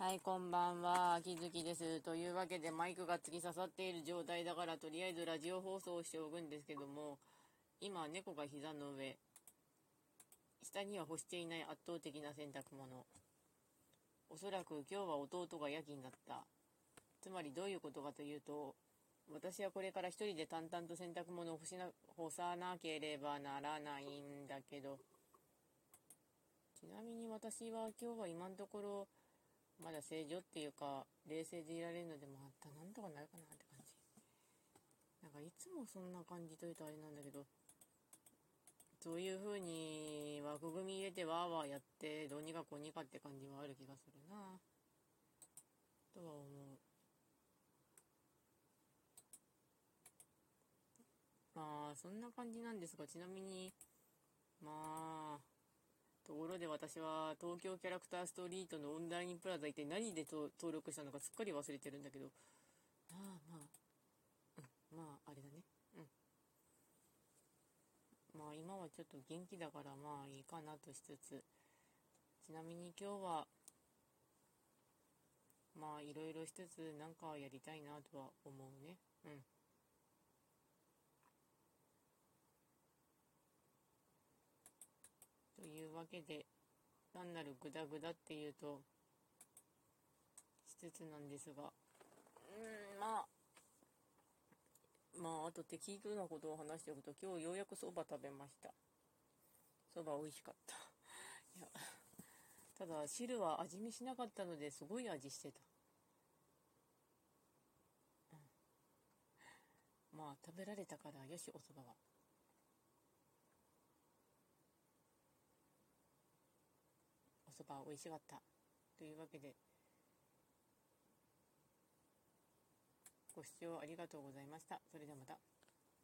はい、こんばんは。秋月です。というわけで、マイクが突き刺さっている状態だから、とりあえずラジオ放送をしておくんですけども、今、猫が膝の上。下には干していない圧倒的な洗濯物。おそらく今日は弟が夜勤だった。つまりどういうことかというと、私はこれから一人で淡々と洗濯物を干しな干さなければならないんだけど、ちなみに私は今日は今のところ、まだ正常っていうか冷静でいられるのでもあったなんとかなるかなって感じ。なんかいつもそんな感じというとあれなんだけどそういう風に枠組み入れてワーワーやってどうにかこうにかって感じはある気がするな。とは思う。まあそんな感じなんですがちなみにで私は東京キャラクターストリートのオンラインプラザ一体何で登録したのかすっかり忘れてるんだけど。まあまあ。うん。まああれだね。うん。まあ今はちょっと元気だからまあいいかなとしつつ。ちなみに今日はまあいろいろしつつなんかやりたいなとは思うね。うんというわけで単なるグダグダっていうとしつつなんですが。うんまあまああと適当なことを話しておくと今日ようやくそば食べました。そば美味しかった。いやただ汁は味見しなかったのですごい味してた、うん、まあ食べられたからよしおそばは。そば美味しかった。というわけでご視聴ありがとうございました。それではまた。